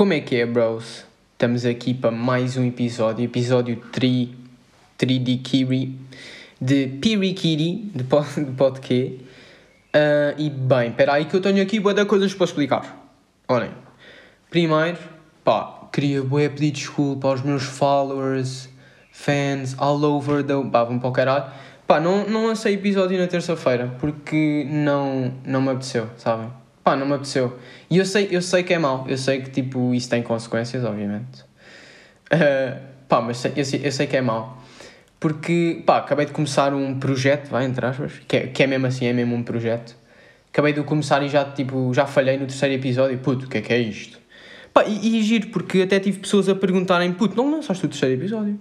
Como é que é, bros? Estamos aqui para mais um episódio, episódio 3, 3 de Kiri, de Pirikiri, de, de podcast. Uh, e bem, espera aí que eu tenho aqui boa coisas para explicar. Olhem, primeiro, pá, queria bué pedir desculpa aos meus followers, fans, all over the... Pá, vão para o caralho. Pá, não, não lancei episódio na terça-feira, porque não, não me apeteceu, sabem? Pá, não me apeteceu. E eu sei, eu sei que é mau, eu sei que, tipo, isso tem consequências, obviamente. Uh, pá, mas eu, sei, eu sei que é mau. Porque, pá, acabei de começar um projeto, vai, entre aspas, que é, que é mesmo assim, é mesmo um projeto. Acabei de começar e já, tipo, já falhei no terceiro episódio. Puto, o que é que é isto? Pá, e, e giro, porque até tive pessoas a perguntarem, puto, não lançaste o terceiro episódio?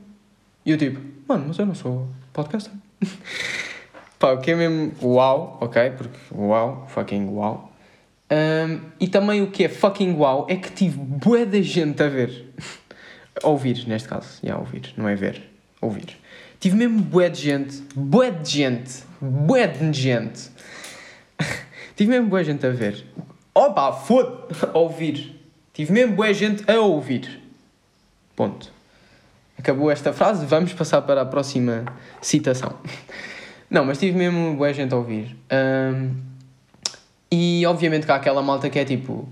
E eu tipo, mano, mas eu não sou podcaster. Pá, o que é mesmo uau, ok? Porque uau, fucking uau. Um, e também o que é fucking uau é que tive bué da gente a ver. ouvir, neste caso. Já, yeah, ouvir, não é ver. Ouvir. Tive mesmo bué de gente, bué de gente, bué de gente. Tive mesmo bué gente a ver. Opa, foda a ouvir. Tive mesmo bué gente a ouvir. Ponto. Acabou esta frase, vamos passar para a próxima citação. Não, mas tive mesmo bué gente a ouvir. Um, e obviamente que há aquela malta que é tipo...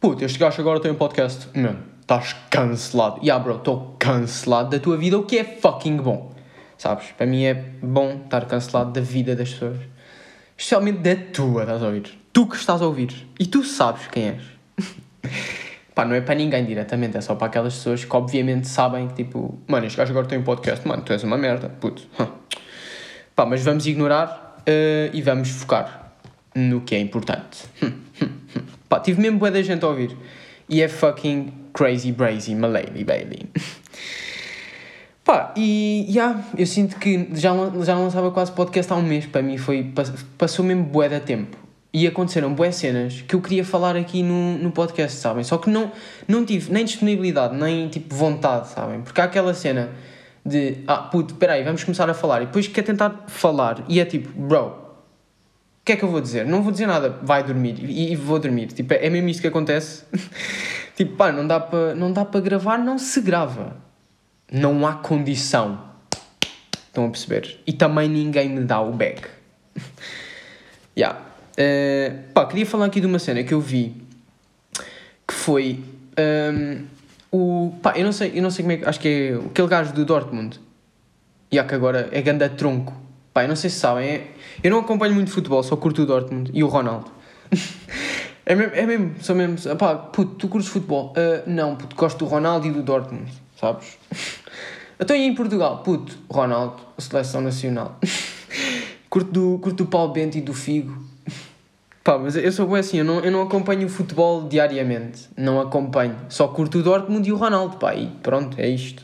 Puta, este gajo agora tem um podcast. Mano, estás cancelado. Ya, yeah, bro, estou cancelado da tua vida, o que é fucking bom. Sabes? Para mim é bom estar cancelado da vida das pessoas. Especialmente da tua, estás a ouvir? Tu que estás a ouvir. E tu sabes quem és. Pá, não é para ninguém diretamente, é só para aquelas pessoas que obviamente sabem que tipo, mano, este gajo agora tem um podcast, mano, tu és uma merda, puto. Pá, mas vamos ignorar uh, e vamos focar no que é importante. Pá, tive mesmo boa da gente a ouvir. E é fucking crazy brazy, malady baby. Pá, e yeah, eu sinto que já, já lançava quase podcast há um mês, para mim foi, passou mesmo bué da tempo. E aconteceram boas cenas que eu queria falar aqui no, no podcast, sabem? Só que não, não tive nem disponibilidade, nem tipo vontade, sabem? Porque há aquela cena de, ah, puto, peraí, vamos começar a falar. E depois quer tentar falar e é tipo, bro, o que é que eu vou dizer? Não vou dizer nada, vai dormir e, e vou dormir. Tipo, é mesmo isto que acontece. tipo, pá, não dá para para gravar, não se grava. Não há condição. Estão a perceber? E também ninguém me dá o back. yeah. Uh, pá, queria falar aqui de uma cena que eu vi que foi um, o. pá, eu não sei, eu não sei como é que. Acho que é aquele gajo do Dortmund. E yeah, que agora é ganda tronco. Pá, não sei se sabem. É, eu não acompanho muito futebol, só curto o Dortmund e o Ronaldo. é mesmo, é mesmo, sou mesmo. Pá, puto, tu curtes futebol? Uh, não, puto, gosto do Ronaldo e do Dortmund, sabes? Então em Portugal, puto, Ronaldo, seleção nacional. curto, do, curto do Paulo Bento e do Figo. Pá, mas eu sou assim, eu não, eu não acompanho o futebol diariamente. Não acompanho. Só curto o Dortmund e o Ronaldo, pá, e pronto, é isto.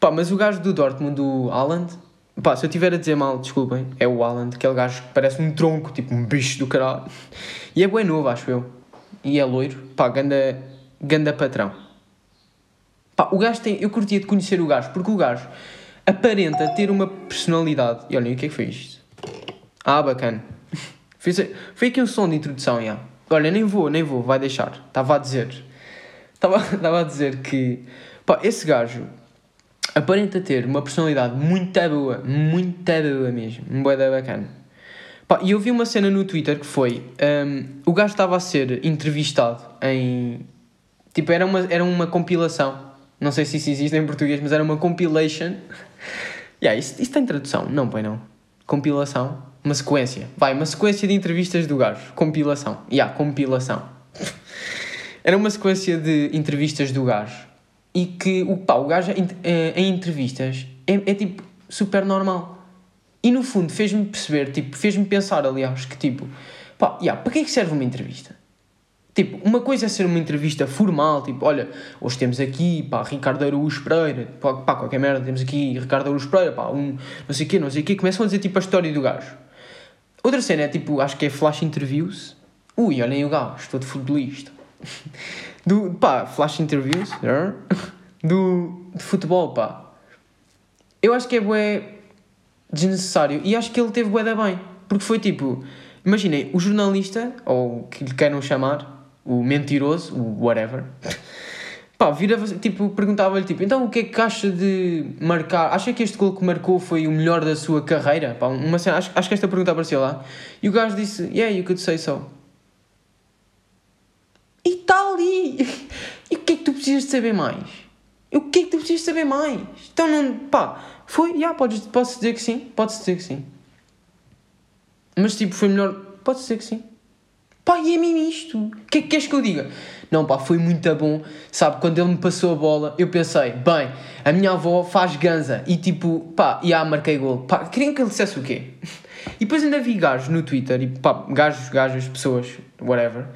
pá, mas o gajo do Dortmund, o Haaland, pá, se eu tiver a dizer mal, desculpem, é o Haaland, aquele gajo que parece um tronco, tipo um bicho do caralho. E é bem novo, acho eu. E é loiro, pá, ganda, ganda patrão. Pá, o gajo tem, eu curtia de conhecer o gajo, porque o gajo aparenta ter uma personalidade. E olhem, o que é que foi isto? Ah, bacana. Fiz, foi aqui um som de introdução, já. Olha, nem vou, nem vou, vai deixar. Estava a dizer. Estava a dizer que. Pá, esse gajo aparenta ter uma personalidade muito boa, muito boa mesmo. Um bacana. E eu vi uma cena no Twitter que foi. Um, o gajo estava a ser entrevistado em. Tipo, era uma, era uma compilação. Não sei se isso existe em português, mas era uma compilation. yeah, isso, isso tem tradução? Não, pois não. Compilação uma sequência. Vai, uma sequência de entrevistas do gajo. Compilação. Yeah, compilação. Era uma sequência de entrevistas do gajo. E que o, pá, o gajo em, em entrevistas é, é tipo super normal. E no fundo fez-me perceber, tipo, fez-me pensar, aliás, que tipo, pá, yeah, para que é que serve uma entrevista? Tipo, uma coisa é ser uma entrevista formal, tipo, olha, hoje temos aqui, pá, Ricardo Araújo Pereira, pá, pá qualquer merda, temos aqui Ricardo Araújo Pereira, pá, um, não sei o quê, não sei o quê, começam a dizer, tipo, a história do gajo. Outra cena é tipo, acho que é flash interviews. Ui, olhem o gajo, estou de futebolista. Do, pá, flash interviews do, de futebol, pá. Eu acho que é bué desnecessário e acho que ele teve bué da bem. Porque foi tipo, imaginem, o jornalista, ou que lhe queiram chamar, o mentiroso, o whatever, pá, virava, tipo, perguntava-lhe, tipo, então o que é que acha de marcar, acha que este gol que marcou foi o melhor da sua carreira? Pá, uma cena, acho, acho que esta pergunta apareceu lá. E o gajo disse, yeah, you could say so. E o que é que tu precisas de saber mais? E o que é que tu precisas de saber mais? Então não, pá, foi, já, yeah, podes, podes dizer que sim, podes dizer que sim. Mas tipo, foi melhor, pode dizer que sim. Pá, e é mesmo isto. O que é que queres que eu diga? Não, pá, foi muito bom. Sabe, quando ele me passou a bola, eu pensei, bem, a minha avó faz ganza. E tipo, pá, e ah, marquei gol. Pá, queriam que ele dissesse o quê? E depois ainda vi gajos no Twitter, e pá, gajos, gajos, pessoas, whatever,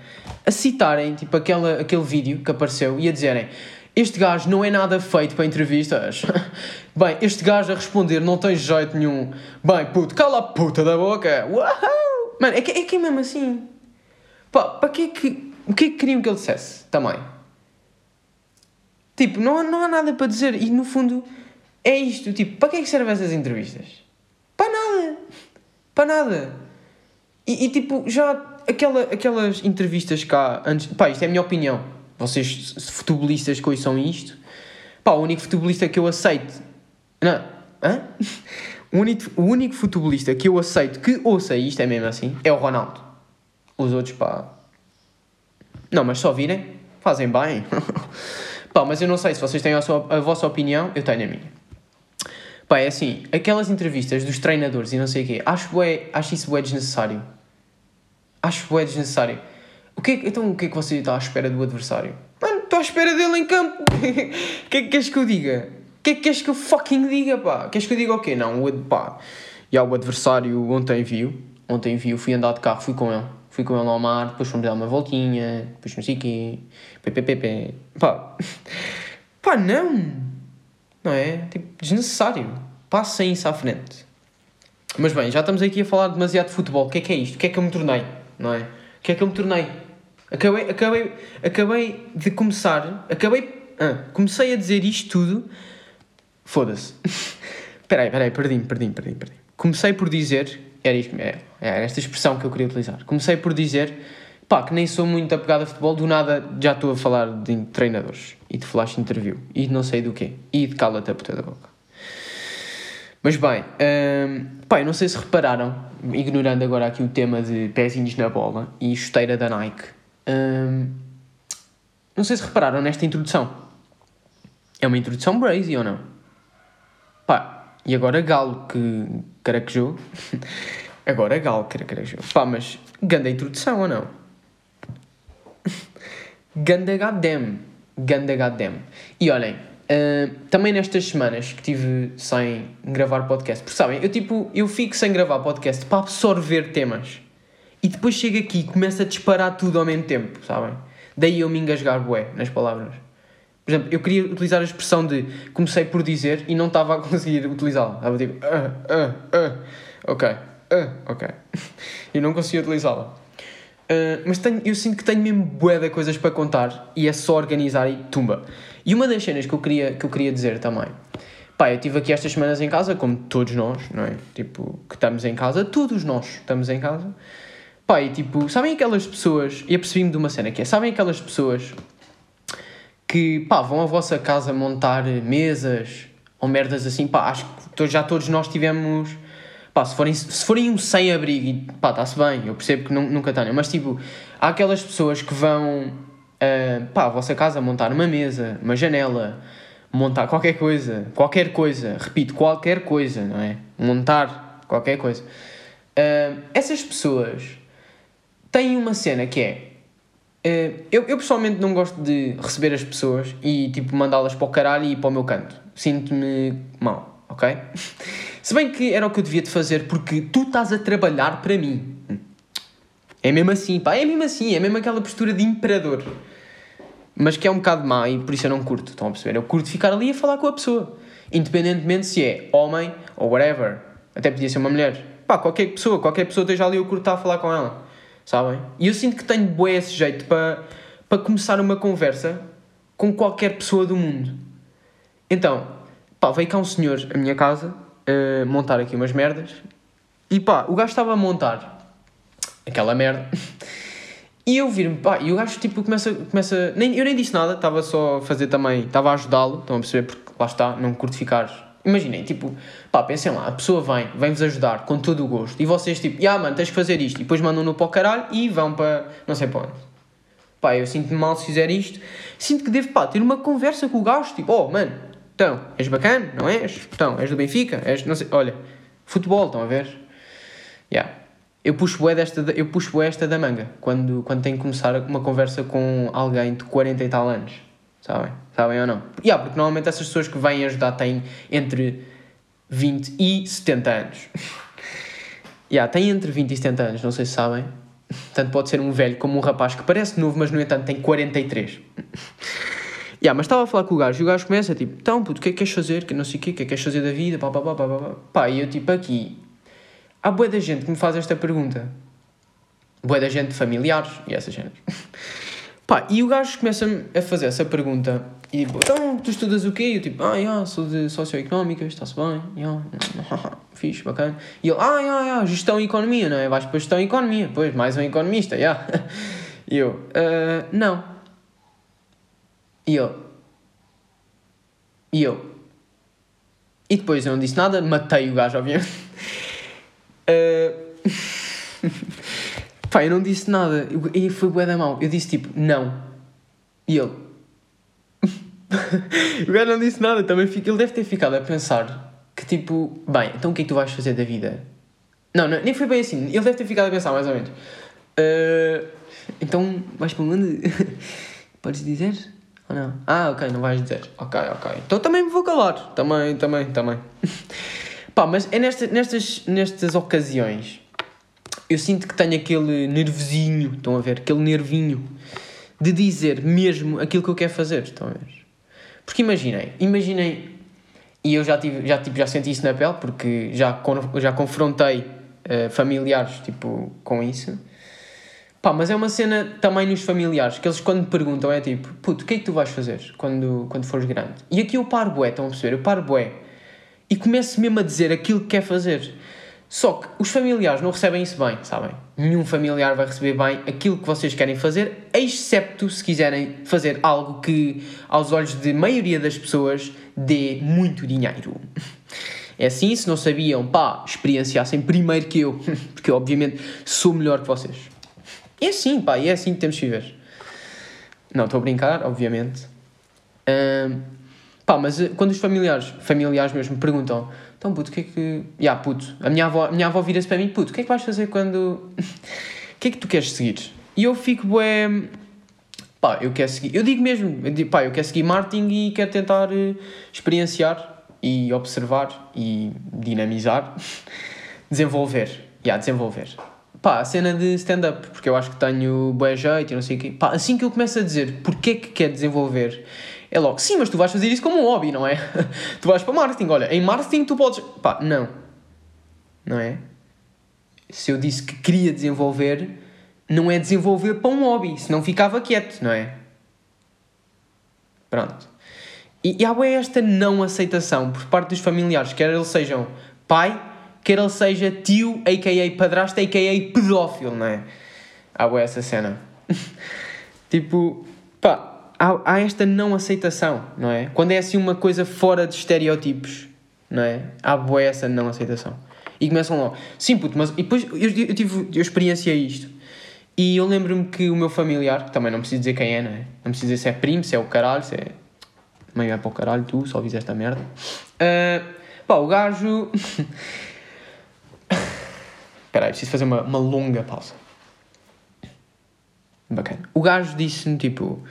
a citarem, tipo, aquela, aquele vídeo que apareceu e a dizerem este gajo não é nada feito para entrevistas. Bem, este gajo a responder não tem jeito nenhum. Bem, puto, cala a puta da boca. Uau! Mano, é que, é que é mesmo assim. Pá, para que é que... O que é que queriam que ele dissesse também? Tipo, não, não há nada para dizer. E no fundo, é isto. Tipo, para que é que servem essas entrevistas? Para nada. Para nada. E, e tipo, já aquela, aquelas entrevistas cá antes. Pá, isto é a minha opinião vocês futebolistas que ouçam isto, pá, o único futebolista que eu aceito. Não, hã? O único, o único futebolista que eu aceito que ouça isto, é mesmo assim, é o Ronaldo. Os outros, pá. Não, mas só virem, fazem bem. pá, mas eu não sei se vocês têm a, sua, a vossa opinião, eu tenho a minha. Pá, é assim, aquelas entrevistas dos treinadores e não sei o quê, acho, é, acho isso é desnecessário. Acho é desnecessário. O que é, então o que é que você está à espera do adversário? Mano, estou à espera dele em campo. O que é que queres que eu diga? O que é que queres que eu fucking diga, pá? Queres que eu diga o quê? Não, o, pá. O adversário ontem viu. Ontem viu, fui andar de carro, fui com ele. Fui com ele ao mar, depois fomos dar uma voltinha, depois não sei o quê. Pé, Pá. Pá, não. Não é? Tipo, desnecessário. Passem isso à frente. Mas bem, já estamos aqui a falar demasiado de futebol. O que é que é isto? O que é que eu me tornei? Não é? O que é que eu me tornei? Acabei, acabei, acabei de começar. Acabei. Ah, comecei a dizer isto tudo. Foda-se. Espera aí, espera aí, perdi-me, perdi-me, perdi-me, perdi Comecei por dizer. Era, isto, era, é, esta expressão que eu queria utilizar. Comecei por dizer. Pá, que nem sou muito apegado a futebol, do nada já estou a falar de treinadores e de flash interview e de não sei do quê e de cala-te a puta da boca. Mas bem, hum, pá, eu não sei se repararam, ignorando agora aqui o tema de pezinhos na bola e chuteira da Nike, Hum, não sei se repararam nesta introdução. É uma introdução brazy ou não? Pá, e agora Galo que caraquejou. agora Galo que caraquejou. Pá, mas ganda introdução ou não? ganda goddamn. Ganda goddamn. E olhem, uh, também nestas semanas que tive sem gravar podcast, porque sabem, eu tipo, eu fico sem gravar podcast para absorver temas e depois chega aqui e começa a disparar tudo ao mesmo tempo, sabem? Daí eu me engasgar bué nas palavras. Por exemplo, eu queria utilizar a expressão de comecei por dizer e não estava a conseguir utilizá-la. Estava tipo, ah, ah, ah, ok, ah, ok. eu não conseguia utilizá-la. Uh, mas tenho, eu sinto que tenho mesmo bué de coisas para contar e é só organizar e tumba. E uma das cenas que eu queria, que eu queria dizer também, pá, eu estive aqui estas semanas em casa, como todos nós, não é? Tipo, que estamos em casa, todos nós estamos em casa. Pá, e tipo, sabem aquelas pessoas, e apercebi-me de uma cena que é, sabem aquelas pessoas que, pá, vão à vossa casa montar mesas ou merdas assim, pá, acho que já todos nós tivemos, pá, se forem, se forem um sem-abrigo, pá, está-se bem, eu percebo que nunca tenham, mas tipo, há aquelas pessoas que vão, uh, pá, à vossa casa montar uma mesa, uma janela, montar qualquer coisa, qualquer coisa, repito, qualquer coisa, não é? Montar qualquer coisa. Uh, essas pessoas tem uma cena que é. Uh, eu, eu pessoalmente não gosto de receber as pessoas e tipo mandá-las para o caralho e ir para o meu canto. Sinto-me mal, ok? Se bem que era o que eu devia de fazer porque tu estás a trabalhar para mim. É mesmo assim, pá, é mesmo assim, é mesmo aquela postura de imperador. Mas que é um bocado má e por isso eu não curto, estão a perceber? Eu curto ficar ali a falar com a pessoa. Independentemente se é homem ou whatever. Até podia ser uma mulher. Pá, qualquer pessoa, qualquer pessoa esteja ali, eu curto estar a falar com ela sabem? E eu sinto que tenho bué esse jeito para, para começar uma conversa com qualquer pessoa do mundo. Então, pá, veio cá um senhor à minha casa uh, montar aqui umas merdas. E pá, o gajo estava a montar aquela merda. E eu vir-me, pá, e o gajo tipo começa, começa nem, eu nem disse nada, estava só a fazer também, estava a ajudá-lo, estão a perceber, porque lá está, não curto ficar. Imaginem, tipo, pá, pensem lá, a pessoa vem, vem-vos ajudar com todo o gosto, e vocês tipo, ah, mano, tens que fazer isto, e depois mandam-no para o caralho e vão para não sei para onde. Pá, eu sinto-me mal se fizer isto, sinto que devo, pá, ter uma conversa com o gajo, tipo, oh, mano, então, és bacana, não és? Então, és do Benfica, és, não sei, olha, futebol, estão a ver? Yeah. Eu puxo desta, eu puxo esta da manga quando, quando tenho que começar uma conversa com alguém de 40 e tal anos. Sabem? Sabem ou não? Yeah, porque normalmente essas pessoas que vêm ajudar têm entre 20 e 70 anos. yeah, têm entre 20 e 70 anos, não sei se sabem. Tanto pode ser um velho como um rapaz que parece novo, mas no entanto tem 43. Yeah, mas estava a falar com o gajo e o gajo começa tipo, então puto, o que é que queres fazer? Que não sei o quê, o que é que queres fazer da vida? Pá, pá, pá, pá, pá. pá, e eu tipo aqui, há boa da gente que me faz esta pergunta. Boa da gente, familiares e essas gente. Pá, e o gajo começa-me a fazer essa pergunta e tipo, então, tu estudas o quê? E eu tipo, ah, yeah, sou de Socioeconómicas, está-se bem, yeah, fixe, bacana. E ele, ah, yeah, yeah, gestão e economia, não é? Vais para gestão e economia, pois, mais um economista, yeah. E eu, uh, não. E eu, e eu, e depois eu não disse nada, matei o gajo, obviamente. Uh... Pá, eu não disse nada. E foi bué da mal. Eu disse tipo, não. E ele. o gajo não disse nada. Também. Ele deve ter ficado a pensar que tipo, bem, então o que é que tu vais fazer da vida? Não, não nem foi bem assim. Ele deve ter ficado a pensar mais ou menos. Uh... Então vais para onde? Podes dizer? Ou não? Ah, ok, não vais dizer. Ok, ok. Então também me vou calar. Também, também, também. Pá, mas é nesta, nestas, nestas ocasiões eu sinto que tenho aquele nervosinho, estão a ver? Aquele nervinho de dizer mesmo aquilo que eu quero fazer, estão a ver? Porque imaginem, imaginem, e eu já, tive, já, tipo, já senti isso na pele, porque já, já confrontei uh, familiares tipo, com isso. Pá, mas é uma cena também nos familiares, que eles quando me perguntam é tipo, puto, o que é que tu vais fazer quando, quando fores grande? E aqui eu paro bué, estão a perceber? Eu paro bué e começo mesmo a dizer aquilo que quer fazer. Só que os familiares não recebem isso bem, sabem? Nenhum familiar vai receber bem aquilo que vocês querem fazer, excepto se quiserem fazer algo que, aos olhos de maioria das pessoas, dê muito dinheiro. É assim, se não sabiam, pá, experienciassem primeiro que eu, porque obviamente, sou melhor que vocês. É assim, pá, e é assim que temos que viver. Não, estou a brincar, obviamente. Pá, mas eh, quando os familiares, familiares mesmo, perguntam, então puto, o que é que. Ya, yeah, puto, a minha avó, a minha avó vira-se para mim, puto, o que é que vais fazer quando. O que é que tu queres seguir? E eu fico, bué. Pá, eu quero seguir. Eu digo mesmo, eu digo, pá, eu quero seguir marketing e quero tentar uh, experienciar e observar e dinamizar, desenvolver. Ya, yeah, desenvolver. Pá, a cena de stand-up, porque eu acho que tenho bué jeito e não sei o quê. Pá, assim que eu começo a dizer porque é que quer desenvolver é logo, sim, mas tu vais fazer isso como um hobby, não é? tu vais para marketing, olha, em marketing tu podes. Pá, não. Não é? Se eu disse que queria desenvolver, não é desenvolver para um hobby, senão ficava quieto, não é? Pronto. E, e há esta não aceitação por parte dos familiares, quer eles sejam pai, quer ele seja tio, a.k.a. padrasto, a.k.a. pedófilo, não é? Há essa cena. tipo, pá, há, há esta não aceitação, não é? Quando é assim uma coisa fora de estereótipos, não é? Há boa essa não aceitação. E começam logo, sim puto, mas... E depois eu, eu, tive, eu experienciei isto. E eu lembro-me que o meu familiar, que também não preciso dizer quem é, não é? Não preciso dizer se é primo, se é o caralho, se é... Mãe vai para o caralho, tu só viste esta merda. Uh, pá, o gajo... Espera aí, preciso fazer uma, uma longa pausa. Bacana. O gajo disse-me, tipo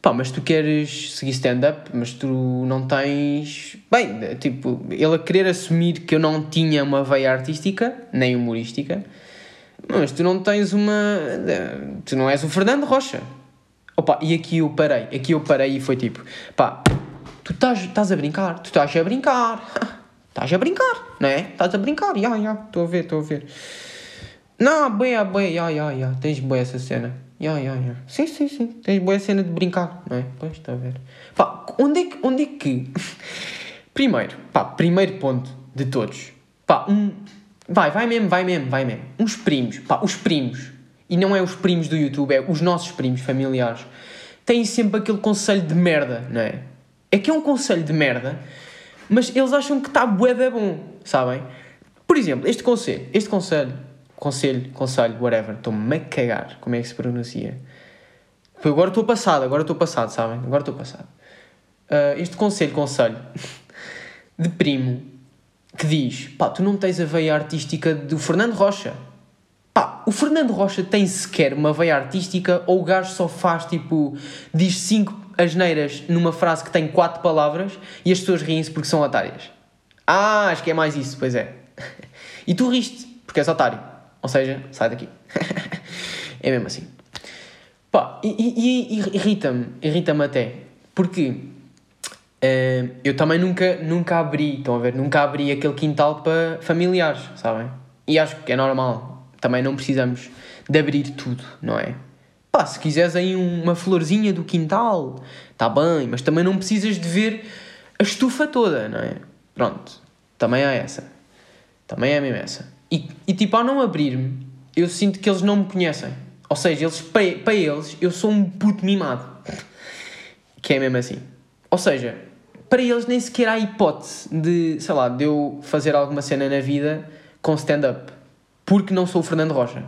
pá, mas tu queres seguir stand-up, mas tu não tens. Bem, tipo, ele a querer assumir que eu não tinha uma veia artística, nem humorística, mas tu não tens uma. Tu não és o Fernando Rocha. Opa, e aqui eu parei, aqui eu parei e foi tipo, pá, tu estás a brincar, tu estás a brincar, estás a brincar, não é? Estás a brincar, já, já, estou a ver, estou a ver. Não, boia, boia, já, já, já, tens boia essa cena. Yeah, yeah, yeah. Sim, sim, sim. Tens boa cena de brincar, não é? Pois, está a ver. Pá, onde é que. Onde é que... primeiro, pá, primeiro ponto de todos. Pá, um. Vai, vai mesmo, vai mesmo, vai mesmo. Uns primos, pá, os primos. e não é os primos do YouTube, é os nossos primos familiares, têm sempre aquele conselho de merda, não é? É que é um conselho de merda, mas eles acham que está bué da bom, sabem? Por exemplo, este conselho, este conselho, conselho, conselho, whatever, estou-me a cagar, como é que se pronuncia? Agora estou passado, agora estou passado, sabem? Agora estou passado. Uh, este conselho, conselho, de primo, que diz, pá, tu não tens a veia artística do Fernando Rocha. Pá, o Fernando Rocha tem sequer uma veia artística ou o gajo só faz, tipo, diz cinco asneiras numa frase que tem quatro palavras e as pessoas riem-se porque são otárias. Ah, acho que é mais isso, pois é. e tu riste porque és otário. Ou seja, sai daqui. é mesmo assim. Pá, e, e, e irrita-me, irrita-me até, porque uh, eu também nunca, nunca abri, estão a ver, nunca abri aquele quintal para familiares, sabem? E acho que é normal, também não precisamos de abrir tudo, não é? Pá, se quiseres aí uma florzinha do quintal, está bem, mas também não precisas de ver a estufa toda, não é? Pronto, também há essa. Também é mesmo essa. E, e tipo, ao não abrir-me, eu sinto que eles não me conhecem. Ou seja, eles, para, para eles, eu sou um puto mimado. Que é mesmo assim. Ou seja, para eles nem sequer há hipótese de, sei lá, de eu fazer alguma cena na vida com stand-up. Porque não sou o Fernando Rocha.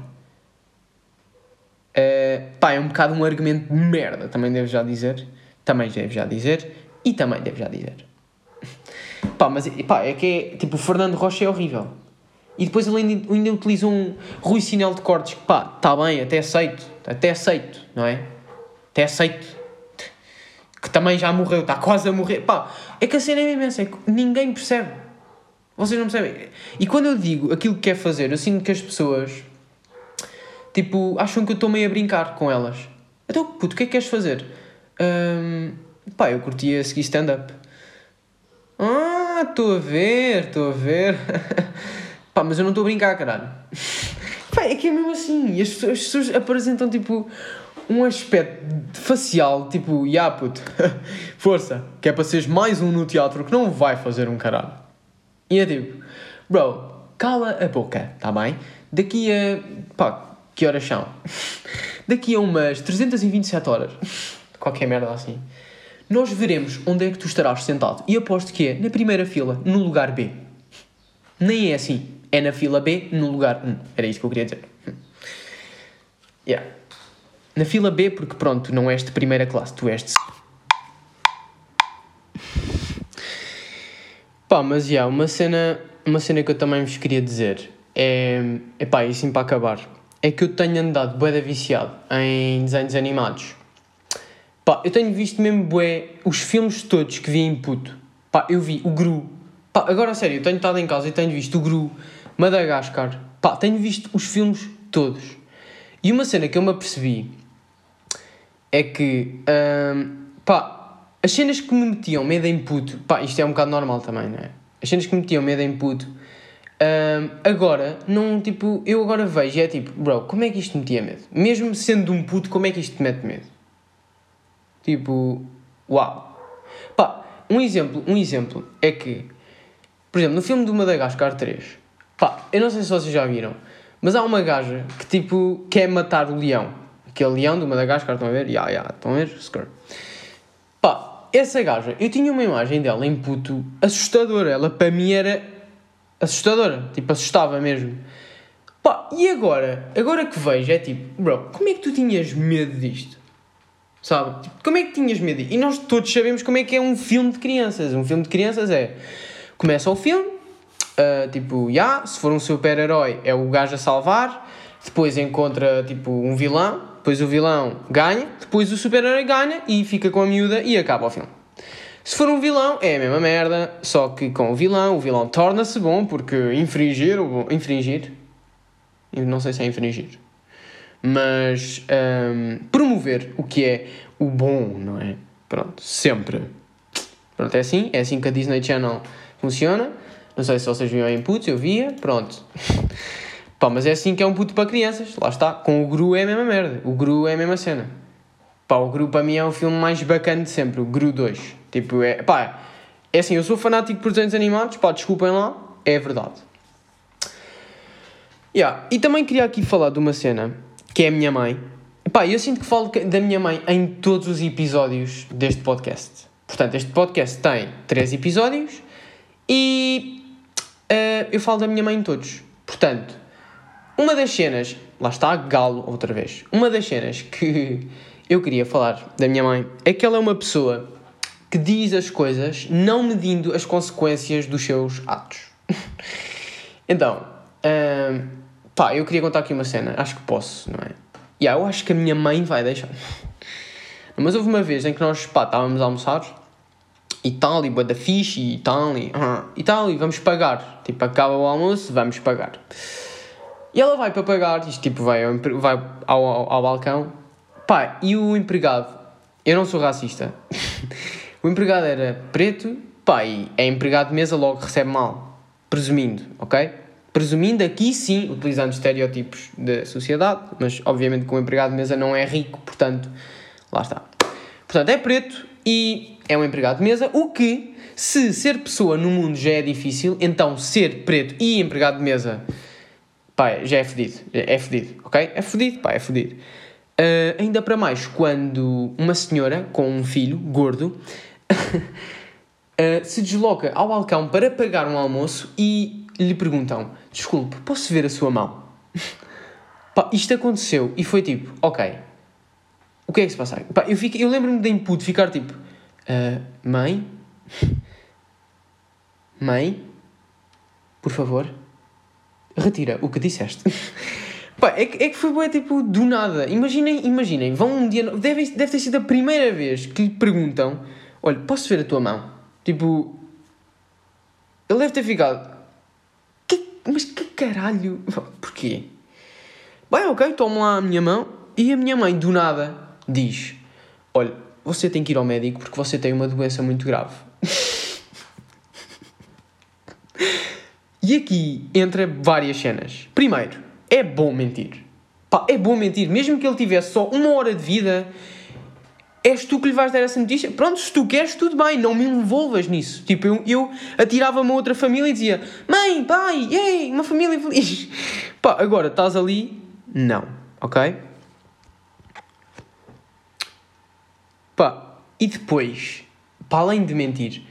Uh, pá, é um bocado um argumento de merda, também devo já dizer. Também devo já dizer. E também devo já dizer. pá, mas pá, é que é, tipo, o Fernando Rocha é horrível. E depois ele ainda, ainda utiliza um Rui Sinel de cortes pá, está bem, até aceito, até aceito, não é? Até aceito. Que também já morreu, está quase a morrer. Pá, é que a cena é imensa, é que ninguém percebe. Vocês não percebem. E quando eu digo aquilo que quer fazer, eu sinto que as pessoas, tipo, acham que eu estou meio a brincar com elas. Então, puto, o que é que queres fazer? Um, pá, eu curtia seguir stand-up. Ah, estou a ver, estou a ver. Pá, mas eu não estou a brincar, caralho. Pá, é que é mesmo assim. As as pessoas apresentam tipo um aspecto facial, tipo, ya yeah, puto, força, que é para seres mais um no teatro que não vai fazer um caralho. E é tipo, bro, cala a boca, tá bem? Daqui a. pá, que horas são? Daqui a umas 327 horas, qualquer merda assim, nós veremos onde é que tu estarás sentado. E aposto que é na primeira fila, no lugar B. Nem é assim é na fila B, no lugar 1. Era isto que eu queria dizer. Yeah. Na fila B, porque pronto, não és de primeira classe, tu és de. Pá, mas já, yeah, uma cena, uma cena que eu também vos queria dizer é pá, e assim para acabar. É que eu tenho andado bué viciado em desenhos animados. Pá, eu tenho visto mesmo bué os filmes todos que vi em puto. Pá, eu vi o Gru. Pá, agora a sério, eu tenho estado em casa e tenho visto o Gru, Madagascar. Pá, tenho visto os filmes todos. E uma cena que eu me apercebi é que, hum, pá, as cenas que me metiam medo em puto, pá, isto é um bocado normal também, não é? As cenas que me metiam medo em puto, hum, agora, não, tipo, eu agora vejo e é tipo, bro, como é que isto me metia medo? Mesmo sendo um puto, como é que isto te mete medo? Tipo, uau. Pá, um exemplo, um exemplo é que, por exemplo, no filme do Madagascar 3, Pá, eu não sei se vocês já viram, mas há uma gaja que tipo quer matar o leão. Aquele leão do Madagascar, estão a ver? Ya, yeah, ya, yeah, estão a ver? Skrr. Pá, essa gaja, eu tinha uma imagem dela em puto assustadora. Ela para mim era assustadora, tipo assustava mesmo. Pá, e agora? Agora que vejo é tipo, bro, como é que tu tinhas medo disto? Sabe? Tipo, como é que tinhas medo? E nós todos sabemos como é que é um filme de crianças. Um filme de crianças é. Começa o filme, Uh, tipo, já, yeah, se for um super-herói é o gajo a salvar, depois encontra tipo um vilão, depois o vilão ganha, depois o super-herói ganha e fica com a miúda e acaba o filme. Se for um vilão, é a mesma merda, só que com o vilão, o vilão torna-se bom porque infringir, infringir, não sei se é infringir, mas um, promover o que é o bom, não é? Pronto, sempre. Pronto, é assim, é assim que a Disney Channel funciona. Não sei se vocês viam em putos, eu via, pronto. Pá, mas é assim que é um puto para crianças. Lá está. Com o Gru é a mesma merda. O Gru é a mesma cena. Pá, o Gru para mim é o filme mais bacana de sempre. O Gru 2. Tipo, é. Pá, é assim, eu sou fanático por desenhos animados. Pá, desculpem lá. É verdade. Yeah. E também queria aqui falar de uma cena que é a minha mãe. Pá, eu sinto que falo da minha mãe em todos os episódios deste podcast. Portanto, este podcast tem três episódios e uh, eu falo da minha mãe em todos. Portanto, uma das cenas, lá está, galo outra vez. Uma das cenas que eu queria falar da minha mãe é que ela é uma pessoa que diz as coisas não medindo as consequências dos seus atos. então, uh, pá, eu queria contar aqui uma cena, acho que posso, não é? E yeah, eu acho que a minha mãe vai deixar. Mas houve uma vez em que nós, pá, estávamos a almoçar e tal, e boa da fixe, e tal, e, uh, e tal, e vamos pagar. Tipo, acaba o almoço, vamos pagar. E ela vai para pagar, isto tipo, vai ao, vai ao, ao, ao balcão, pá, e o empregado, eu não sou racista, o empregado era preto, e é empregado de mesa, logo recebe mal. Presumindo, ok? Presumindo aqui sim, utilizando estereótipos da sociedade, mas obviamente que o empregado de mesa não é rico, portanto, lá está. Portanto, é preto e é um empregado de mesa, o que, se ser pessoa no mundo já é difícil, então ser preto e empregado de mesa, pá, já é fedido. É fedido, ok? É fedido, pá, é fedido. Uh, ainda para mais quando uma senhora com um filho gordo uh, se desloca ao balcão para pagar um almoço e lhe perguntam: Desculpe, posso ver a sua mão? Pá, isto aconteceu e foi tipo: Ok, o que é que se passa? Pá, eu, eu lembro-me de input ficar tipo: uh, Mãe? Mãe? Por favor? Retira o que disseste. Pá, é que, é que foi bem, tipo, do nada. Imaginem, imaginem, vão um dia... Deve, deve ter sido a primeira vez que lhe perguntam olha, posso ver a tua mão? Tipo... Ele deve ter ficado... Que, mas que caralho? Porquê? Bem, ok, tomo lá a minha mão e a minha mãe, do nada, diz... Olha, você tem que ir ao médico porque você tem uma doença muito grave. e aqui entra várias cenas. Primeiro, é bom mentir. Pá, é bom mentir. Mesmo que ele tivesse só uma hora de vida, és tu que lhe vais dar essa notícia. Pronto, se tu queres, tudo bem, não me envolvas nisso. Tipo, eu, eu atirava-me a outra família e dizia: Mãe, pai, ei, uma família feliz. Pá, agora estás ali, não, ok? Pá, e depois, para além de mentir,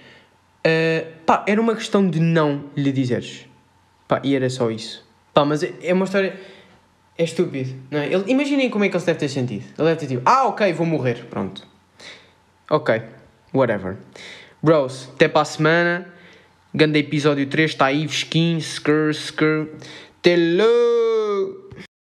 uh, pá, era uma questão de não lhe dizeres. Pá, e era só isso. Pá, mas é, uma história. É estúpido, não é? Ele, imaginem como é que ele se deve ter sentido. Ele deve ter tipo, ah, ok, vou morrer, pronto. Ok, whatever. Bros, até para a semana. Ganda episódio 3 está aí, skin, skr, skr. Hello!